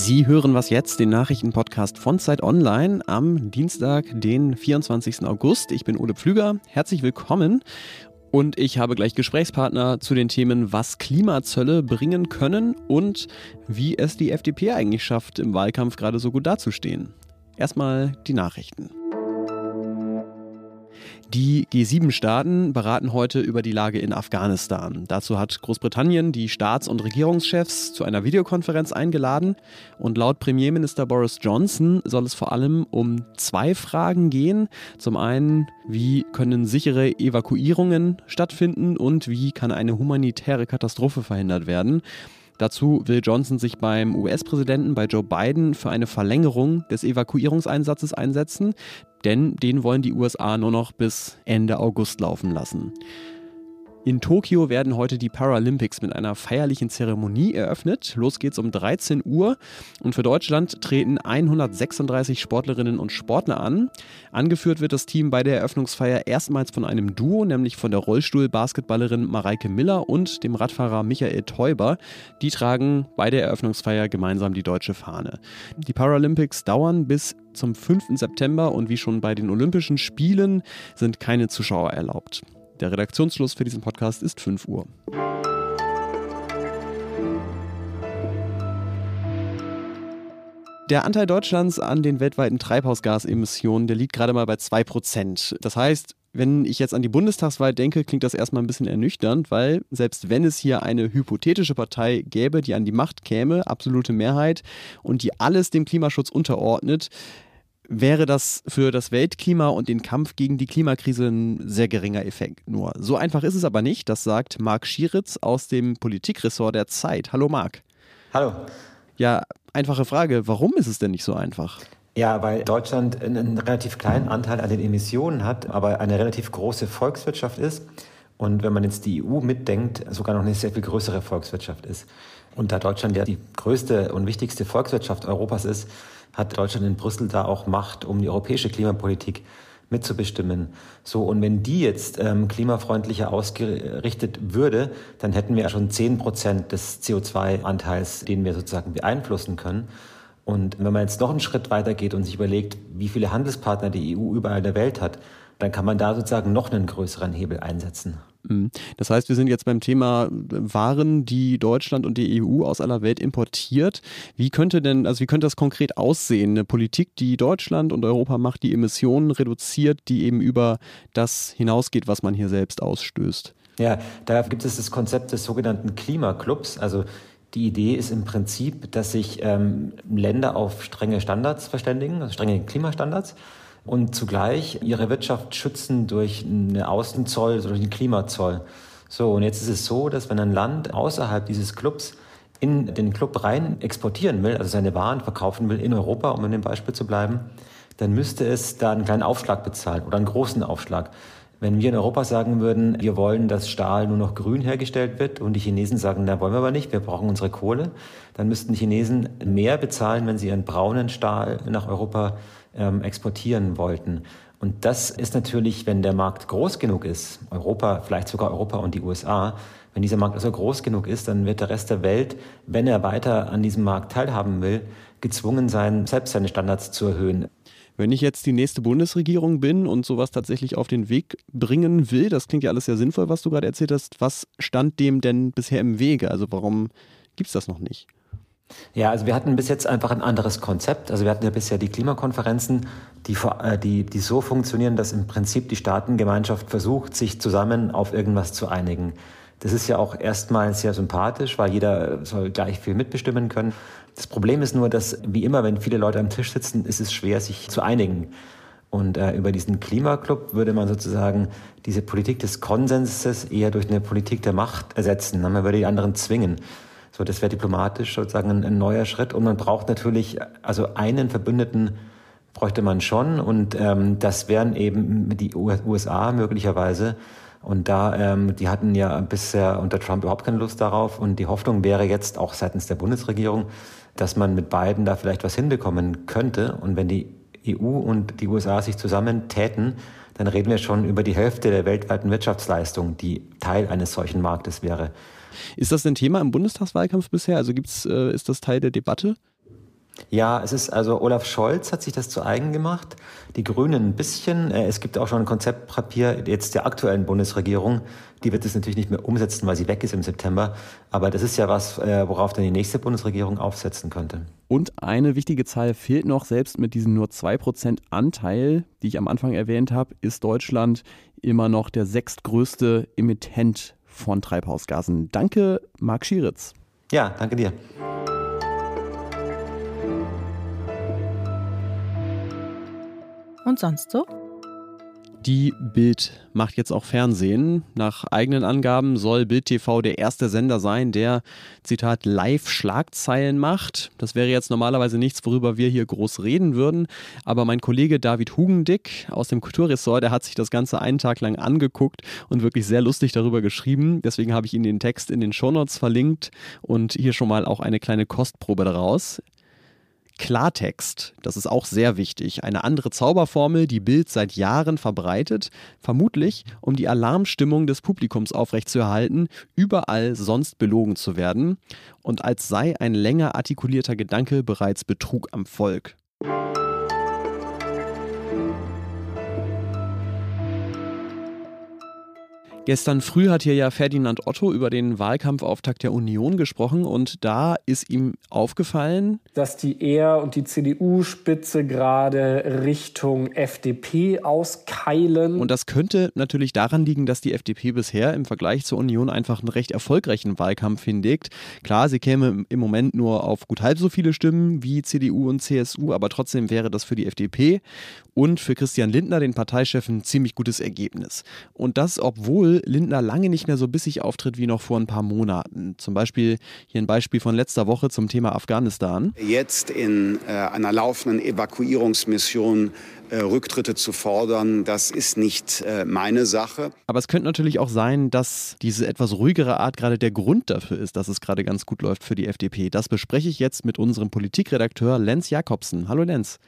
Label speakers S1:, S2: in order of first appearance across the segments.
S1: Sie hören was jetzt, den Nachrichtenpodcast von Zeit Online am Dienstag, den 24. August. Ich bin Ole Pflüger. Herzlich willkommen. Und ich habe gleich Gesprächspartner zu den Themen, was Klimazölle bringen können und wie es die FDP eigentlich schafft, im Wahlkampf gerade so gut dazustehen. Erstmal die Nachrichten. Die G7-Staaten beraten heute über die Lage in Afghanistan. Dazu hat Großbritannien die Staats- und Regierungschefs zu einer Videokonferenz eingeladen. Und laut Premierminister Boris Johnson soll es vor allem um zwei Fragen gehen. Zum einen, wie können sichere Evakuierungen stattfinden und wie kann eine humanitäre Katastrophe verhindert werden. Dazu will Johnson sich beim US-Präsidenten, bei Joe Biden, für eine Verlängerung des Evakuierungseinsatzes einsetzen, denn den wollen die USA nur noch bis Ende August laufen lassen. In Tokio werden heute die Paralympics mit einer feierlichen Zeremonie eröffnet. Los geht's um 13 Uhr und für Deutschland treten 136 Sportlerinnen und Sportler an. Angeführt wird das Team bei der Eröffnungsfeier erstmals von einem Duo, nämlich von der Rollstuhl-Basketballerin Mareike Miller und dem Radfahrer Michael Teuber. Die tragen bei der Eröffnungsfeier gemeinsam die deutsche Fahne. Die Paralympics dauern bis zum 5. September und wie schon bei den Olympischen Spielen sind keine Zuschauer erlaubt. Der Redaktionsschluss für diesen Podcast ist 5 Uhr. Der Anteil Deutschlands an den weltweiten Treibhausgasemissionen, der liegt gerade mal bei 2%. Das heißt, wenn ich jetzt an die Bundestagswahl denke, klingt das erstmal ein bisschen ernüchternd, weil selbst wenn es hier eine hypothetische Partei gäbe, die an die Macht käme, absolute Mehrheit, und die alles dem Klimaschutz unterordnet, wäre das für das Weltklima und den Kampf gegen die Klimakrise ein sehr geringer Effekt. Nur so einfach ist es aber nicht, das sagt Marc Schieritz aus dem Politikressort der Zeit. Hallo Marc.
S2: Hallo.
S1: Ja, einfache Frage, warum ist es denn nicht so einfach?
S2: Ja, weil Deutschland einen relativ kleinen Anteil an den Emissionen hat, aber eine relativ große Volkswirtschaft ist. Und wenn man jetzt die EU mitdenkt, sogar noch eine sehr viel größere Volkswirtschaft ist. Und da Deutschland ja die größte und wichtigste Volkswirtschaft Europas ist, hat Deutschland in Brüssel da auch Macht, um die europäische Klimapolitik mitzubestimmen. So, und wenn die jetzt ähm, klimafreundlicher ausgerichtet würde, dann hätten wir schon zehn Prozent des CO2-Anteils, den wir sozusagen beeinflussen können. Und wenn man jetzt noch einen Schritt weiter geht und sich überlegt, wie viele Handelspartner die EU überall in der Welt hat, dann kann man da sozusagen noch einen größeren Hebel einsetzen.
S1: Mhm. Das heißt, wir sind jetzt beim Thema Waren, die Deutschland und die EU aus aller Welt importiert. Wie könnte denn, also wie könnte das konkret aussehen? Eine Politik, die Deutschland und Europa macht, die Emissionen reduziert, die eben über das hinausgeht, was man hier selbst ausstößt.
S2: Ja, da gibt es das Konzept des sogenannten Klimaclubs. Also die Idee ist im Prinzip, dass sich ähm, Länder auf strenge Standards verständigen, also strenge Klimastandards und zugleich ihre Wirtschaft schützen durch einen Außenzoll, durch einen Klimazoll. So, und jetzt ist es so, dass wenn ein Land außerhalb dieses Clubs in den Club rein exportieren will, also seine Waren verkaufen will in Europa, um in dem Beispiel zu bleiben, dann müsste es da einen kleinen Aufschlag bezahlen oder einen großen Aufschlag. Wenn wir in Europa sagen würden, wir wollen, dass Stahl nur noch grün hergestellt wird und die Chinesen sagen, na wollen wir aber nicht, wir brauchen unsere Kohle, dann müssten die Chinesen mehr bezahlen, wenn sie ihren braunen Stahl nach Europa ähm, exportieren wollten. Und das ist natürlich, wenn der Markt groß genug ist, Europa, vielleicht sogar Europa und die USA, wenn dieser Markt also groß genug ist, dann wird der Rest der Welt, wenn er weiter an diesem Markt teilhaben will, gezwungen sein, selbst seine Standards zu erhöhen.
S1: Wenn ich jetzt die nächste Bundesregierung bin und sowas tatsächlich auf den Weg bringen will, das klingt ja alles sehr sinnvoll, was du gerade erzählt hast, was stand dem denn bisher im Wege? Also warum gibt es das noch nicht?
S2: Ja, also wir hatten bis jetzt einfach ein anderes Konzept. Also wir hatten ja bisher die Klimakonferenzen, die, äh, die, die so funktionieren, dass im Prinzip die Staatengemeinschaft versucht, sich zusammen auf irgendwas zu einigen. Das ist ja auch erstmal sehr sympathisch, weil jeder soll gleich viel mitbestimmen können. Das Problem ist nur, dass wie immer, wenn viele Leute am Tisch sitzen, ist es schwer, sich zu einigen. Und äh, über diesen Klimaclub würde man sozusagen diese Politik des Konsenses eher durch eine Politik der Macht ersetzen. Man würde die anderen zwingen. So, das wäre diplomatisch sozusagen ein, ein, neuer Schritt. Und man braucht natürlich, also einen Verbündeten bräuchte man schon. Und ähm, das wären eben die USA möglicherweise. Und da, ähm, die hatten ja bisher unter Trump überhaupt keine Lust darauf. Und die Hoffnung wäre jetzt auch seitens der Bundesregierung, dass man mit beiden da vielleicht was hinbekommen könnte. Und wenn die EU und die USA sich zusammen täten, dann reden wir schon über die Hälfte der weltweiten Wirtschaftsleistung, die Teil eines solchen Marktes wäre.
S1: Ist das ein Thema im Bundestagswahlkampf bisher? Also gibt's, äh, ist das Teil der Debatte?
S2: Ja, es ist also Olaf Scholz hat sich das zu eigen gemacht, die Grünen ein bisschen. Äh, es gibt auch schon ein Konzeptpapier jetzt der aktuellen Bundesregierung. Die wird es natürlich nicht mehr umsetzen, weil sie weg ist im September. Aber das ist ja was, äh, worauf dann die nächste Bundesregierung aufsetzen könnte.
S1: Und eine wichtige Zahl fehlt noch, selbst mit diesem nur 2% Anteil, die ich am Anfang erwähnt habe, ist Deutschland immer noch der sechstgrößte Emittent von Treibhausgasen. Danke, Marc Schieritz.
S2: Ja, danke dir.
S3: Und sonst so?
S1: Die Bild macht jetzt auch Fernsehen. Nach eigenen Angaben soll Bild TV der erste Sender sein, der, Zitat, Live-Schlagzeilen macht. Das wäre jetzt normalerweise nichts, worüber wir hier groß reden würden. Aber mein Kollege David Hugendick aus dem Kulturressort, der hat sich das Ganze einen Tag lang angeguckt und wirklich sehr lustig darüber geschrieben. Deswegen habe ich Ihnen den Text in den Shownotes verlinkt und hier schon mal auch eine kleine Kostprobe daraus. Klartext, das ist auch sehr wichtig. Eine andere Zauberformel, die Bild seit Jahren verbreitet, vermutlich um die Alarmstimmung des Publikums aufrechtzuerhalten, überall sonst belogen zu werden und als sei ein länger artikulierter Gedanke bereits Betrug am Volk. Gestern früh hat hier ja Ferdinand Otto über den Wahlkampfauftakt der Union gesprochen und da ist ihm aufgefallen,
S4: dass die Er- und die CDU-Spitze gerade Richtung FDP auskeilen.
S1: Und das könnte natürlich daran liegen, dass die FDP bisher im Vergleich zur Union einfach einen recht erfolgreichen Wahlkampf hinlegt. Klar, sie käme im Moment nur auf gut halb so viele Stimmen wie CDU und CSU, aber trotzdem wäre das für die FDP und für Christian Lindner, den Parteichef, ein ziemlich gutes Ergebnis. Und das, obwohl Lindner lange nicht mehr so bissig auftritt wie noch vor ein paar Monaten. Zum Beispiel hier ein Beispiel von letzter Woche zum Thema Afghanistan.
S5: Jetzt in äh, einer laufenden Evakuierungsmission äh, Rücktritte zu fordern, das ist nicht äh, meine Sache.
S1: Aber es könnte natürlich auch sein, dass diese etwas ruhigere Art gerade der Grund dafür ist, dass es gerade ganz gut läuft für die FDP. Das bespreche ich jetzt mit unserem Politikredakteur Lenz Jakobsen. Hallo Lenz.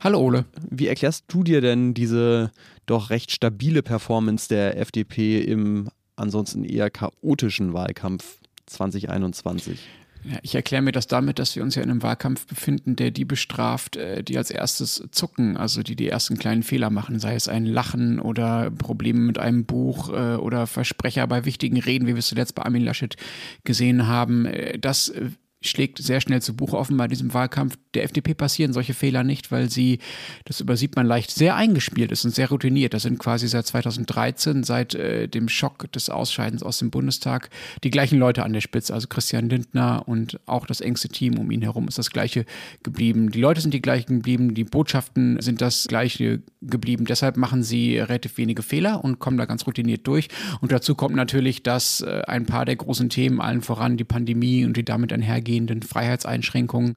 S6: Hallo Ole.
S1: Wie erklärst du dir denn diese doch recht stabile Performance der FDP im ansonsten eher chaotischen Wahlkampf 2021?
S6: Ja, ich erkläre mir das damit, dass wir uns ja in einem Wahlkampf befinden, der die bestraft, äh, die als erstes zucken, also die die ersten kleinen Fehler machen, sei es ein Lachen oder Probleme mit einem Buch äh, oder Versprecher bei wichtigen Reden, wie wir es zuletzt bei Armin Laschet gesehen haben. Äh, das schlägt sehr schnell zu Buche offen bei diesem Wahlkampf. Der FDP passieren solche Fehler nicht, weil sie, das übersieht man leicht, sehr eingespielt ist und sehr routiniert. Das sind quasi seit 2013, seit äh, dem Schock des Ausscheidens aus dem Bundestag, die gleichen Leute an der Spitze. Also Christian Lindner und auch das engste Team um ihn herum ist das gleiche geblieben. Die Leute sind die gleichen geblieben, die Botschaften sind das gleiche geblieben. Deshalb machen sie relativ wenige Fehler und kommen da ganz routiniert durch. Und dazu kommt natürlich, dass äh, ein paar der großen Themen, allen voran die Pandemie und die damit einhergehen, einhergehenden Freiheitseinschränkungen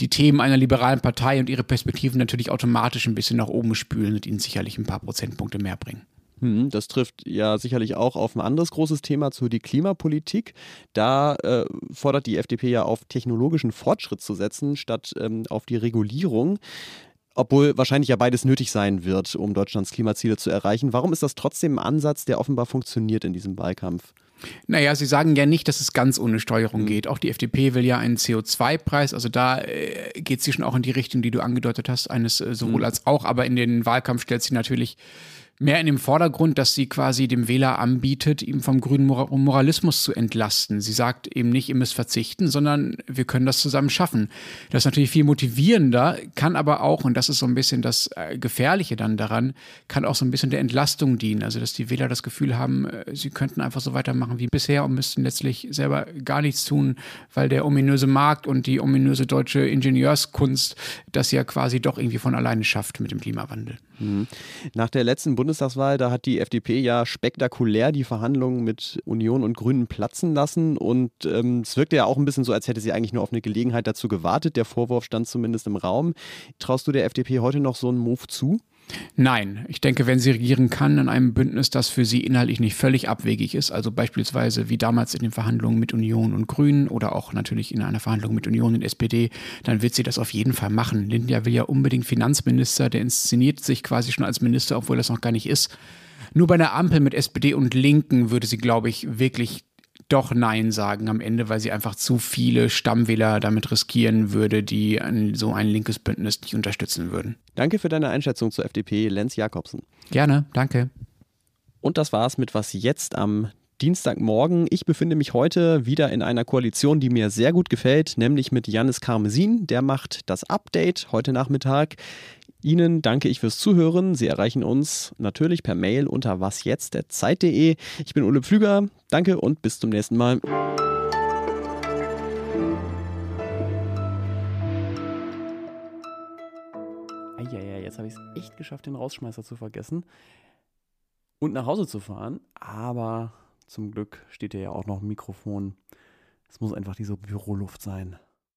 S6: die Themen einer liberalen Partei und ihre Perspektiven natürlich automatisch ein bisschen nach oben spülen und ihnen sicherlich ein paar Prozentpunkte mehr bringen.
S1: Hm, das trifft ja sicherlich auch auf ein anderes großes Thema zu, die Klimapolitik. Da äh, fordert die FDP ja auf technologischen Fortschritt zu setzen, statt ähm, auf die Regulierung. Obwohl wahrscheinlich ja beides nötig sein wird, um Deutschlands Klimaziele zu erreichen. Warum ist das trotzdem ein Ansatz, der offenbar funktioniert in diesem Wahlkampf?
S6: Naja, Sie sagen ja nicht, dass es ganz ohne Steuerung mhm. geht. Auch die FDP will ja einen CO2-Preis. Also da äh, geht sie schon auch in die Richtung, die du angedeutet hast, eines äh, sowohl mhm. als auch. Aber in den Wahlkampf stellt sie natürlich mehr in dem Vordergrund, dass sie quasi dem Wähler anbietet, ihm vom grünen Moralismus zu entlasten. Sie sagt eben nicht, ihr müsst verzichten, sondern wir können das zusammen schaffen. Das ist natürlich viel motivierender, kann aber auch, und das ist so ein bisschen das äh, Gefährliche dann daran, kann auch so ein bisschen der Entlastung dienen. Also, dass die Wähler das Gefühl haben, äh, sie könnten einfach so weitermachen wie bisher und müssten letztlich selber gar nichts tun, weil der ominöse Markt und die ominöse deutsche Ingenieurskunst das ja quasi doch irgendwie von alleine schafft mit dem Klimawandel.
S1: Mhm. Nach der letzten Bundestagswahl, da hat die FDP ja spektakulär die Verhandlungen mit Union und Grünen platzen lassen und ähm, es wirkte ja auch ein bisschen so, als hätte sie eigentlich nur auf eine Gelegenheit dazu gewartet. Der Vorwurf stand zumindest im Raum. Traust du der FDP heute noch so einen Move zu?
S6: Nein, ich denke, wenn sie regieren kann in einem Bündnis, das für sie inhaltlich nicht völlig abwegig ist, also beispielsweise wie damals in den Verhandlungen mit Union und Grünen oder auch natürlich in einer Verhandlung mit Union und SPD, dann wird sie das auf jeden Fall machen. Lindia will ja unbedingt Finanzminister, der inszeniert sich quasi schon als Minister, obwohl das noch gar nicht ist. Nur bei einer Ampel mit SPD und Linken würde sie, glaube ich, wirklich doch Nein sagen am Ende, weil sie einfach zu viele Stammwähler damit riskieren würde, die ein, so ein linkes Bündnis nicht unterstützen würden.
S1: Danke für deine Einschätzung zur FDP, Lenz Jakobsen.
S6: Gerne, danke.
S1: Und das war's mit Was jetzt am Dienstagmorgen. Ich befinde mich heute wieder in einer Koalition, die mir sehr gut gefällt, nämlich mit Janis Karmesin. Der macht das Update heute Nachmittag. Ihnen danke ich fürs Zuhören. Sie erreichen uns natürlich per Mail unter wasjetzt.zeit.de. Ich bin Ole Pflüger. Danke und bis zum nächsten Mal. Eieiei, jetzt habe ich es echt geschafft, den Rausschmeißer zu vergessen und nach Hause zu fahren. Aber zum Glück steht hier ja auch noch ein Mikrofon. Es muss einfach diese Büroluft sein.